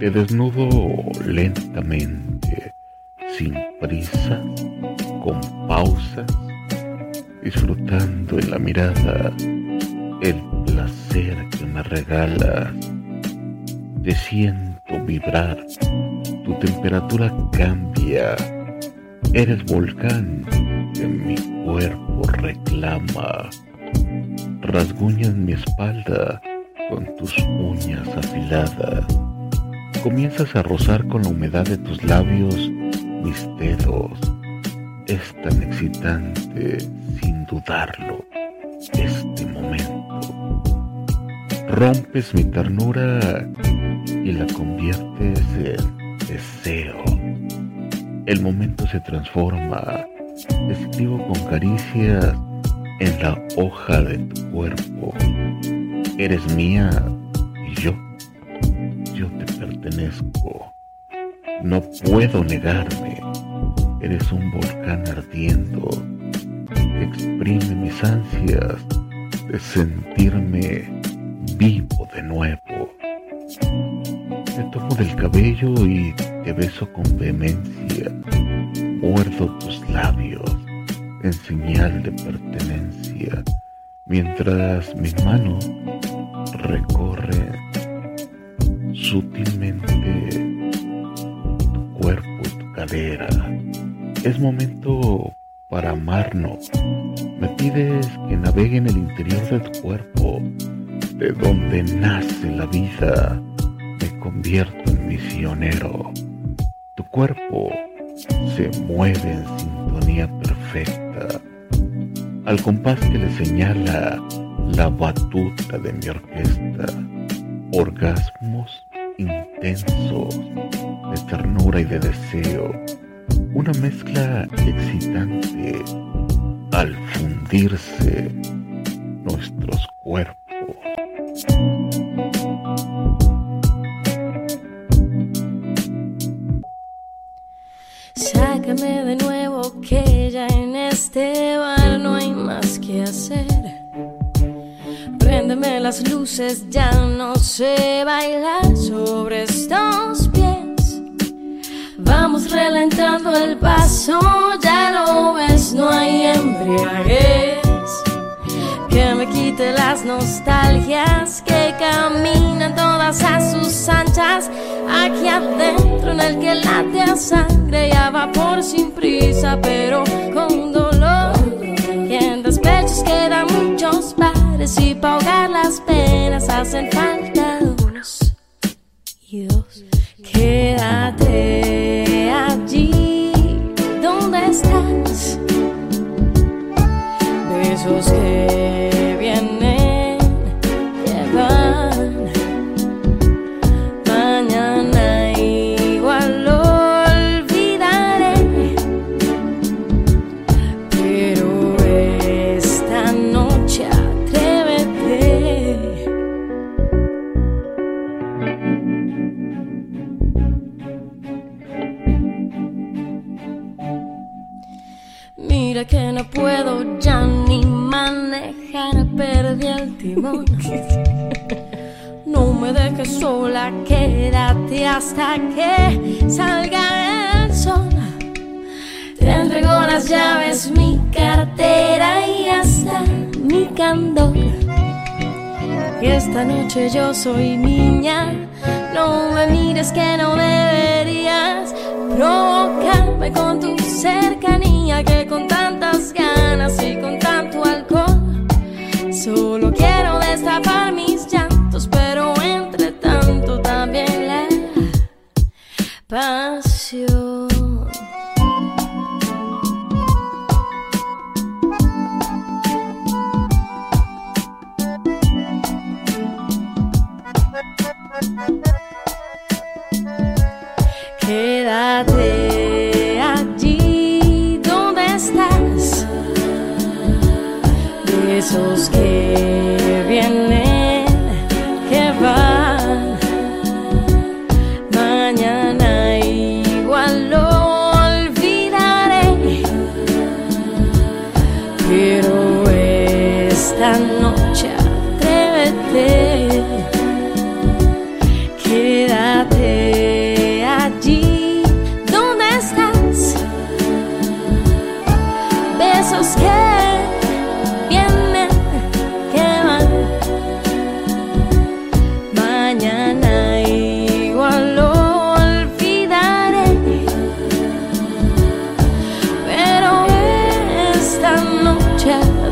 Te desnudo lentamente, sin prisa, con pausa, disfrutando en la mirada el placer que me regala. Te siento vibrar, tu temperatura cambia, eres volcán que mi cuerpo reclama. Rasguñas mi espalda con tus uñas afiladas. Comienzas a rozar con la humedad de tus labios mis dedos. Es tan excitante, sin dudarlo, este momento. Rompes mi ternura y la conviertes en deseo. El momento se transforma. Escribo con caricias en la hoja de tu cuerpo. Eres mía y yo, yo te No puedo negarme. Eres un volcán ardiendo exprime mis ansias de sentirme vivo de nuevo. Te tomo del cabello y te beso con vehemencia. Muerdo tus labios en señal de pertenencia, mientras mis manos recorren sutilmente tu cuerpo y tu cadera. Es momento para amarnos. Me pides que navegue en el interior de tu cuerpo, de donde nace la vida. Me convierto en misionero. Tu cuerpo se mueve en sintonía perfecta, al compás que le señala la batuta de mi orquesta, orgasmos intensos de ternura y de deseo, una mezcla excitante al fundirse nuestros cuerpos. Sácame de nuevo que ya en este bar no hay más que hacer. Las luces, ya no sé bailar sobre estos pies. Vamos relentando el paso, ya lo ves, no hay embriaguez. Que me quite las nostalgias que caminan todas a sus anchas. Aquí adentro en el que late a sangre y a vapor sin prisa, pero con dolor. Bares y para ahogar las penas hacen falta unos y dos. Quédate allí donde estás. Besos que No me dejes sola, quédate hasta que salga el sol. Te entrego las llaves, mi cartera y hasta mi candor. Y esta noche yo soy niña, no me mires que no deberías provocarme con tu cercanía que con tantas ganas y con Quédate allí donde estás. De esos que vienen, que van. Mañana igual lo olvidaré. Pero esta noche atrévete. Quédate 却